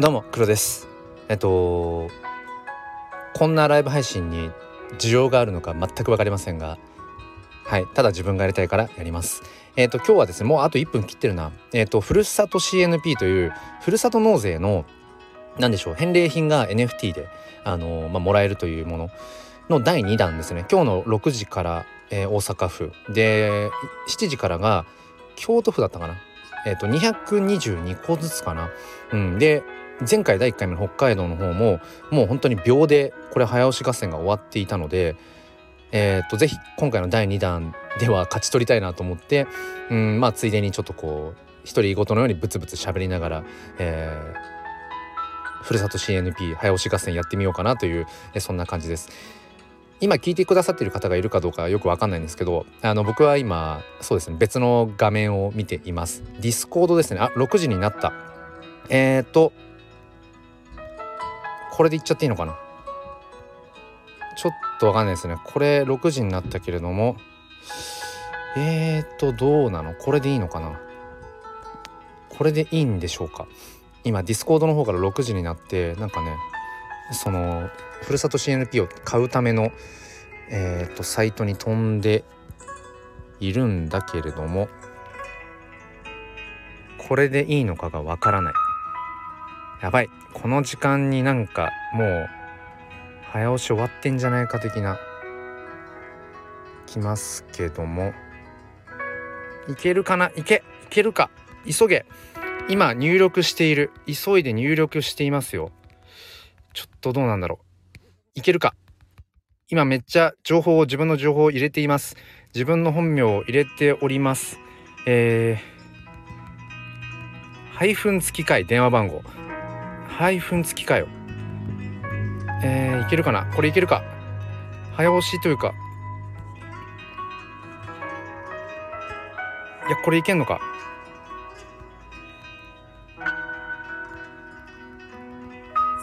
どうも黒です。えっとこんなライブ配信に需要があるのか全く分かりませんがはいただ自分がやりたいからやります。えっと今日はですねもうあと1分切ってるな。えっとふるさと CNP というふるさと納税の何でしょう返礼品が NFT であのまあ、もらえるというもの。の第2弾ですね。今日の6時から、えー、大阪府。で7時からが京都府だったかな。えっ、と222個ずつかな。うん。で前回第1回目の北海道の方ももう本当に秒でこれ早押し合戦が終わっていたのでえー、とぜひ今回の第2弾では勝ち取りたいなと思ってうんまあついでにちょっとこう独り言のようにブツブツ喋りながら、えー、ふるさと CNP 早押し合戦やってみようかなという、えそんな感じです。今聞いてくださっている方がいるかどうかよくわかんないんですけどあの僕は今そうですね別の画面を見ています。ディスコードですね。あ6時になった。えっ、とこれでいっちゃっていいのかな？ちょっとわかんないですね。これ6時になったけれどもえーとどうなの？これでいいのかな？これでいいんでしょうか？今ディスコードの方から6時になってなんかねそのふるさと CNP を買うためのえーとサイトに飛んでいるんだけれどもこれでいいのかがわからない。やばい。この時間になんかもう早押し終わってんじゃないか的なきますけども。いけるかな？いけいけるか？急げ。今入力している。急いで入力していますよ。ちょっとどうなんだろう。いけるか？今めっちゃ情報を自分の情報を入れています。自分の本名を入れております。えー、配分付きかい？電話番号。配分付きかよ。えー、いけるかな？これいけるか？早押しというか。いやこれいけんのか？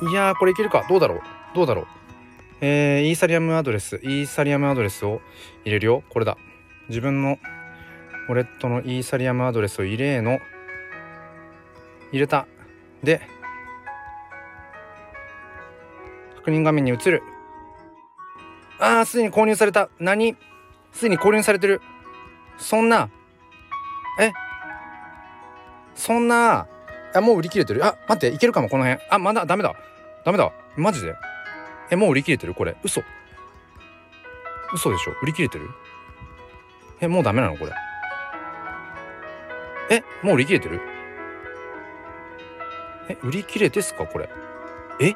いやこれいけるか？どうだろう？どうだろう？えー、イーサリアムアドレス。イーサリアムアドレスを入れるよ。これだ。自分のウォレットのイーサリアムアドレスを入れの。入れた。で確認画面に映る。ああすでに購入された。何？すでに購入されてる。そんな。え？そんな。あもう売り切れてる。あ待っていけるかもこの辺。あまだダメだ。ダメだ。マジで？えもう売り切れてる？これ。嘘。嘘でしょ？売り切れてる？えもうダメなの？これ。え？もう売り切れてる？え？売り切れですか？これ。え？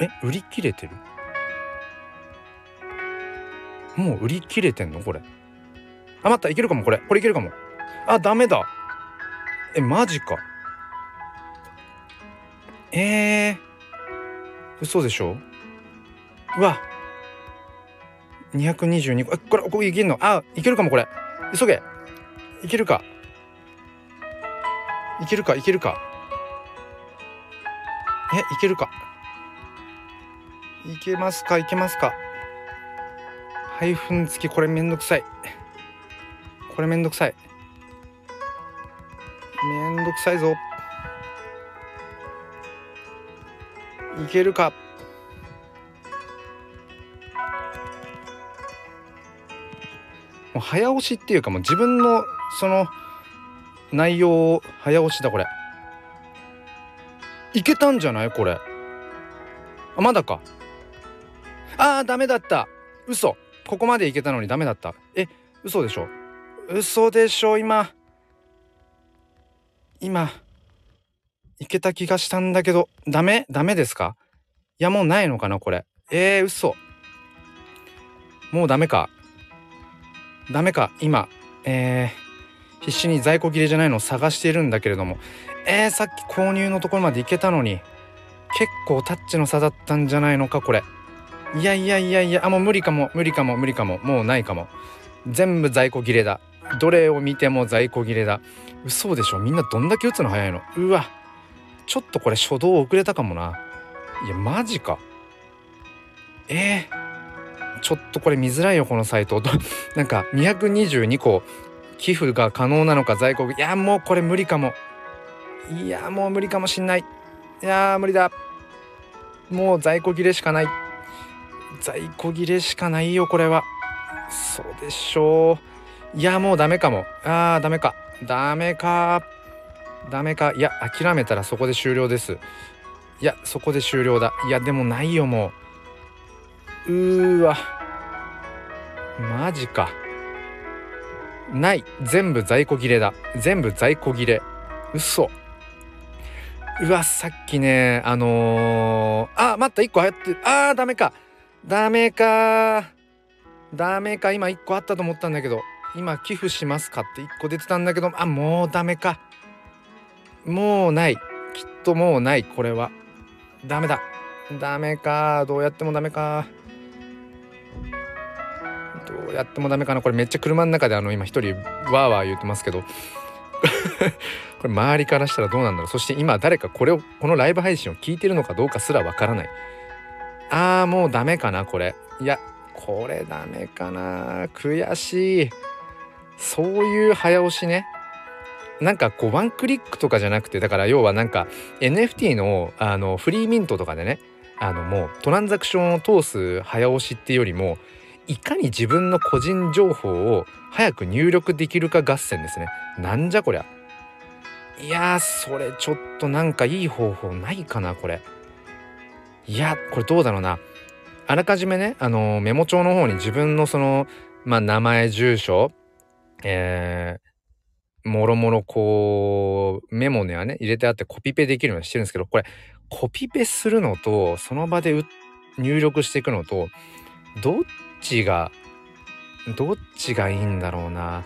え売り切れてる？もう売り切れてんの？これ。あ待ったいけるかもこれ。これいけるかも。あダメだ。えマジか。えー、嘘でしょ？うわ。222個えこれこれいけんの？あいけるかもこれ。急げ。いけるか。いけるかいけるか。えいけるか。いけますか？いけますか？配分付きこれめんどくさい。これめんどくさい。めんどくさいぞ。いけるか？もう早押しっていうかもう自分のその内容を早押しだこれ。いけたんじゃない？これ。あまだか。あーダメだった。嘘。ここまでいけたのにダメだった。え嘘でしょ？嘘でしょ今。今。いけた気がしたんだけど。ダメ？ダメですか？いやもうないのかなこれ。えー、嘘。もうダメか。ダメか今。えー、必死に在庫切れじゃないのを探しているんだけれども。えー、さっき購入のところまで行けたのに。結構タッチの差だったんじゃないのかこれ。いやいやいやいやあもう無理かも。無理かも。無理かも。もうないかも。全部在庫切れだ。どれを見ても在庫切れだ。嘘でしょ。みんなどんだけ打つの早いの。うわ。ちょっとこれ初動遅れたかもな。いやマジか。えー、ちょっとこれ見づらいよこのサイト。なんか222個寄付が可能なのか在庫いやもうこれ無理かも。いやもう無理かもしんない。いや無理だ。もう在庫切れしかない。在庫切れしかないよこれは。そうでしょう。いやもうダメかも。あーダメか。ダメか。ダメか。いや諦めたらそこで終了です。いやそこで終了だ。いやでもないよもう。うーわ。マジか。ない。全部在庫切れだ。全部在庫切れ。嘘。うわさっきねあのー、あ待った1個入ってあーダメか。ダメか。ダメか。今1個あったと思ったんだけど。今寄付しますかって1個出てたんだけど。あもうダメか。もうない。きっともうない。これは。ダメだ。ダメか。どうやってもダメか。どうやってもダメかな。これめっちゃ車の中であの今一人わーわー言ってますけど。これ周りからしたらどうなんだろう。そして今誰かこれをこのライブ配信を聞いてるのかどうかすらわからない。あーもうダメかなこれ。いやこれダメかな。悔しい。そういう早押しね。なんかこうワンクリックとかじゃなくてだから要はなんか NFT のあのフリーミントとかでねあのもうトランザクションを通す早押しっていうよりもいかに自分の個人情報を早く入力できるか合戦ですね。なんじゃこりゃ。いやそれちょっとなんかいい方法ないかなこれ。いやこれどうだろうな。あらかじめねあのメモ帳の方に自分のそのまあ名前住所えー、もろもろこうメモにはね入れてあってコピペできるようにしてるんですけどこれコピペするのとその場で入力していくのとどっちがどっちがいいんだろうな。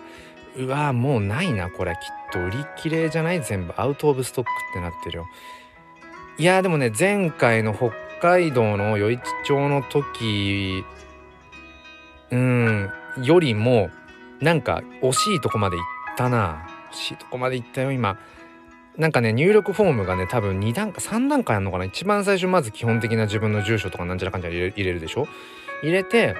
うわもうないなこれ。きっと売り切れじゃない？全部。アウト・オブ・ストックってなってるよ。いやでもね前回の北海道の余市町の時うんよりもなんか惜しいとこまで行ったな。惜しいとこまで行ったよ今。なんかね入力フォームがね多分2段階3段階あるのかな。一番最初まず基本的な自分の住所とかなんちゃらかんちゃら入れ入れるでしょ。入れて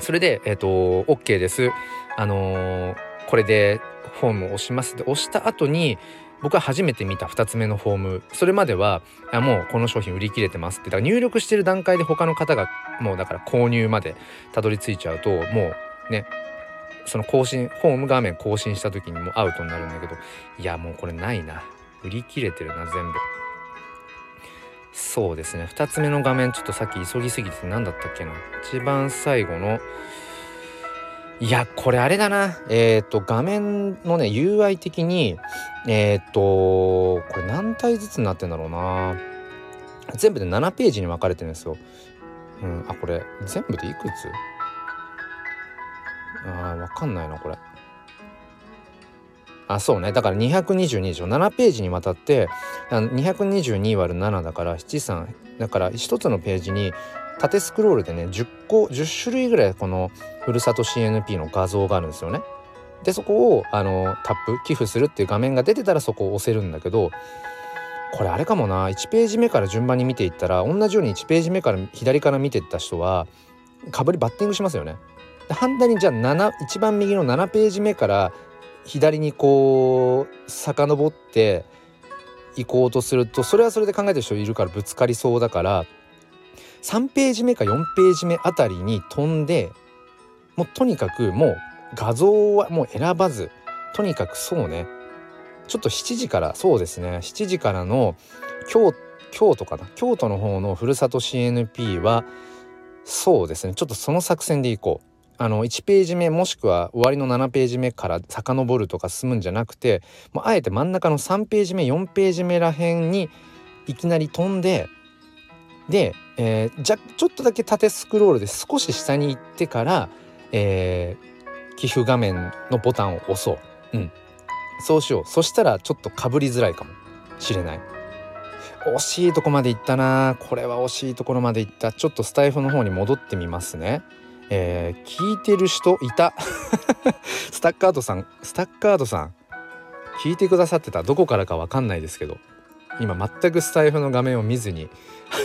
それでえっ、ー、と OK です。あのー、これでフォームを押します。で押した後に僕は初めて見た2つ目のフォーム。それまではもうこの商品売り切れてますって。だから入力してる段階で他の方がもうだから購入までたどり着いちゃうともうねその更新ホーム画面更新した時にもアウトになるんだけどいやもうこれないな。売り切れてるな全部。そうですね。2つ目の画面ちょっとさっき急ぎすぎて何だったっけな。一番最後のいやこれあれだな。えっ、ー、と画面のね UI 的にえっ、ー、とこれ何体ずつになってんだろうな。全部で7ページに分かれてるんですよ。うんあこれ全部でいくつ？あーわかんないなこれ。あそうね。だから222でしょ7ページにわたって222割る7だから73だから1つのページに縦スクロールでね10個10種類ぐらいこのふるさと CNP の画像があるんですよね。でそこをあのタップ寄付するっていう画面が出てたらそこを押せるんだけどこれあれかもな1ページ目から順番に見ていったら同じように1ページ目から左から見ていった人はかぶりバッティングしますよね。で反対にじゃあ7一番右の7ページ目から左にこう遡って行こうとするとそれはそれで考えてる人いるからぶつかりそうだから3ページ目か4ページ目あたりに飛んでもうとにかくもう画像はもう選ばずとにかくそうね。ちょっと7時からそうですね。7時からの京京都かな。京都の方のふるさと CNP はそうですね。ちょっとその作戦でいこう。あの1ページ目もしくは終わりの7ページ目から遡るとか進むんじゃなくてもうあえて真ん中の3ページ目4ページ目らへんにいきなり飛んでで、えー、じゃちょっとだけ縦スクロールで少し下に行ってから、えー、寄付画面のボタンを押そう。うん、そうしよう。そしたらちょっとかぶりづらいかもしれない。惜しいとこまで行ったな。これは惜しいところまで行った。ちょっとスタイフの方に戻ってみますね。えー、聞いてる人いた。スタッカードさん。スタッカードさん。聞いてくださってた。どこからかわかんないですけど。今全くスタイフの画面を見ずに。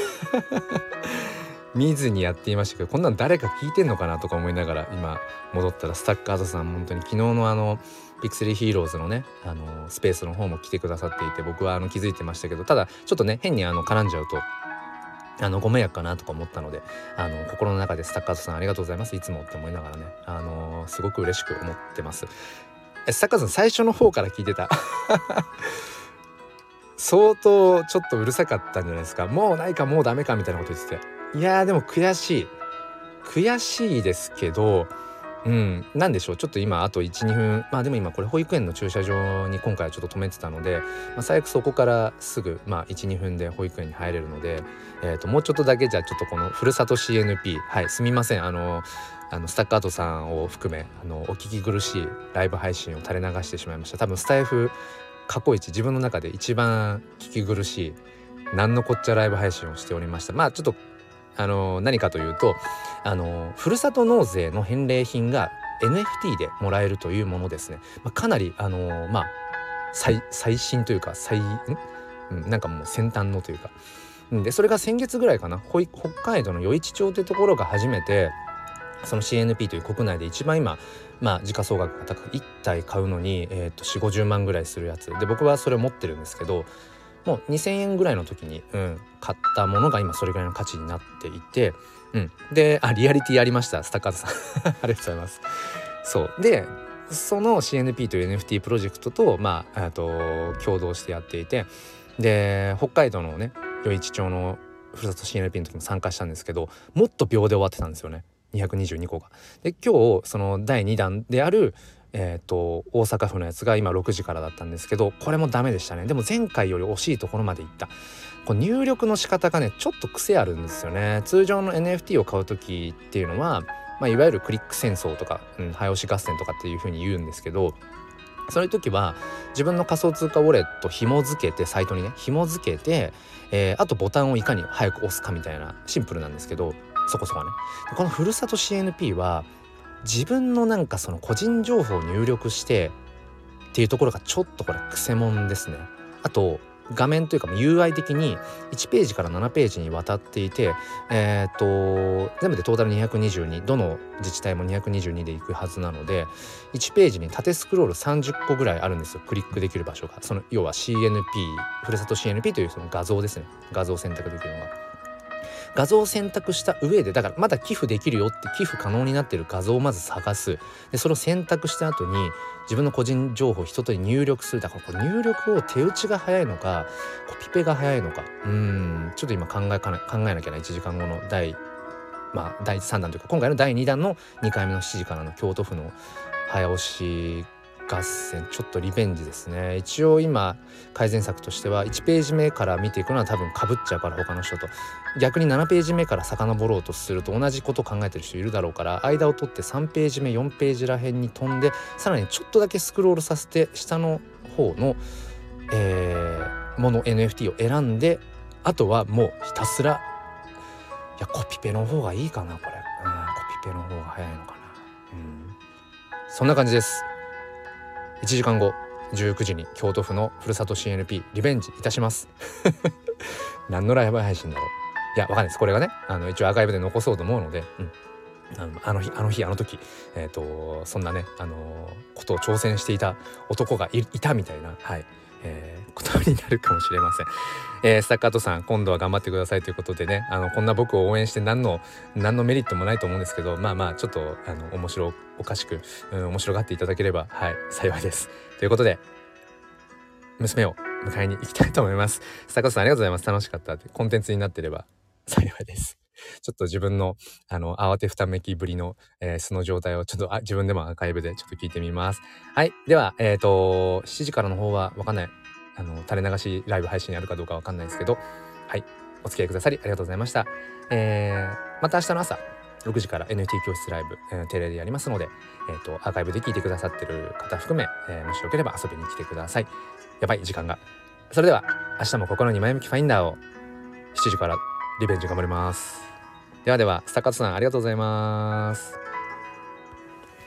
見ずにやっていましたけどこんなん誰か聞いてんのかなとか思いながら今戻ったらスタッカーズさん本当に昨日のあのピクセリヒーローズのねあのスペースの方も来てくださっていて僕はあの気づいてましたけどただちょっとね変にあの絡んじゃうとあのご迷惑かなとか思ったのであの心の中でスタッカーズさんありがとうございます。いつもって思いながらねあのすごく嬉しく思ってます。えスタッカーズさん最初の方から聞いてた相当ちょっとうるさかったんじゃないですか。もうないかもうダメかみたいなこと言ってて。いやでも悔しい。悔しいですけどうん何でしょう。ちょっと今あと12分。まあでも今これ保育園の駐車場に今回はちょっと止めてたので、まあ、最悪そこからすぐ、まあ、12分で保育園に入れるので、えー、ともうちょっとだけじゃあちょっとこのふるさと CNP はいすみません。あのあのスタッカートさんを含めあのお聞き苦しいライブ配信を垂れ流してしまいました。多分スタイフ過去一自分の中で一番聞き苦しい何のこっちゃライブ配信をしておりました。まあちょっとあの何かというとあのふるさと納税の返礼品が NFT でもらえるというものですね、まあ、かなりあのまあ最最新というか最ん、うん、なんかもう先端のというか。でそれが先月ぐらいかな。北海道の余市町ってところが初めてその CNP という国内で一番今まあ時価総額が高く1体買うのに、えー、と4 5 0万ぐらいするやつ。で僕はそれを持ってるんですけどもう2,000円ぐらいの時に、うん、買ったものが今それぐらいの価値になっていて、うん、であリアリティありましたスタッカーズさん。ありがとうございます。そう。でその CNP という NFT プロジェクトと,、まあ、あと共同してやっていてで北海道のね余市町のふるさと CNP の時も参加したんですけどもっと秒で終わってたんですよね。222個が。で今日その第2弾であるえーと、大阪府のやつが今6時からだったんですけどこれもダメでしたね。でも前回より惜しいところまでいった。こう入力の仕方がねちょっと癖あるんですよね。通常の NFT を買う時っていうのは、まあ、いわゆるクリック戦争とか、うん、早押し合戦とかっていうふうに言うんですけどそういう時は自分の仮想通貨ウォレット紐付けてサイトにね紐付けて、えー、あとボタンをいかに早く押すかみたいなシンプルなんですけどそこそこねこのふるさと CNP は自分のなんかその個人情報を入力してっていうところがちょっとこれくせ者ですね。あと画面というか UI 的に1ページから7ページにわたっていて、えー、と全部でトータル222どの自治体も222でいくはずなので1ページに縦スクロール30個ぐらいあるんですよクリックできる場所がその要は CNP ふるさと CNP というその画像ですね画像選択できるのが。画像を選択した上でだからまだ寄付できるよって寄付可能になってる画像をまず探す。でそれを選択した後に自分の個人情報を一通り入力する。だからこれ入力を手打ちが早いのかコピペが早いのか。うんちょっと今考えかな考えなきゃな1時間後の第まあ第3弾というか今回の第2弾の2回目の7時からの京都府の早押し合戦。ちょっとリベンジですね。一応今改善策としては1ページ目から見ていくのは多分かぶっちゃうから他の人と。逆に7ページ目から遡ろうとすると同じこと考えてる人いるだろうから間を取って3ページ目4ページらへんに飛んでさらにちょっとだけスクロールさせて下の方の、えー、もの NFT を選んであとはもうひたすらいやコピペの方がいいかなこれ、うん、コピペの方が早いのかな。うん。そんな感じです。1時間後19時に京都府のふるさと CNP リベンジいたします。何のライブ配信だろう。いやわかんないです。これがねあの一応アーカイブで残そうと思うので、うん、あの日あの日あの時えっ、ー、とそんなねあのことを挑戦していた男がいたみたいなはい。えー、ことになるかもしれません。えー、スタッカートさん今度は頑張ってくださいということでねあのこんな僕を応援して何の何のメリットもないと思うんですけどまあまあちょっとあの面白おかしく、うん、面白がっていただければはい幸いです。ということで娘を迎えに行きたいと思います。スタッカートさんありがとうございます。楽しかったってコンテンツになってれば幸いです。ちょっと自分の、あの、慌てふためきぶりの、えー、素の状態をちょっとあ自分でもアーカイブでちょっと聞いてみます。はい。では、えっ、ー、と、7時からの方はわかんない。あの、垂れ流しライブ配信やるかどうかわかんないですけど、はい。お付き合いくださりありがとうございました。えー、また明日の朝、6時から NT 教室ライブ、えー、テレでやりますので、えっ、ー、と、アーカイブで聞いてくださってる方含め、えー、もしよければ遊びに来てください。やばい、時間が。それでは、明日も心に前向きファインダーを7時からリベンジ頑張ります。ではでは、坂田さんありがとうございます。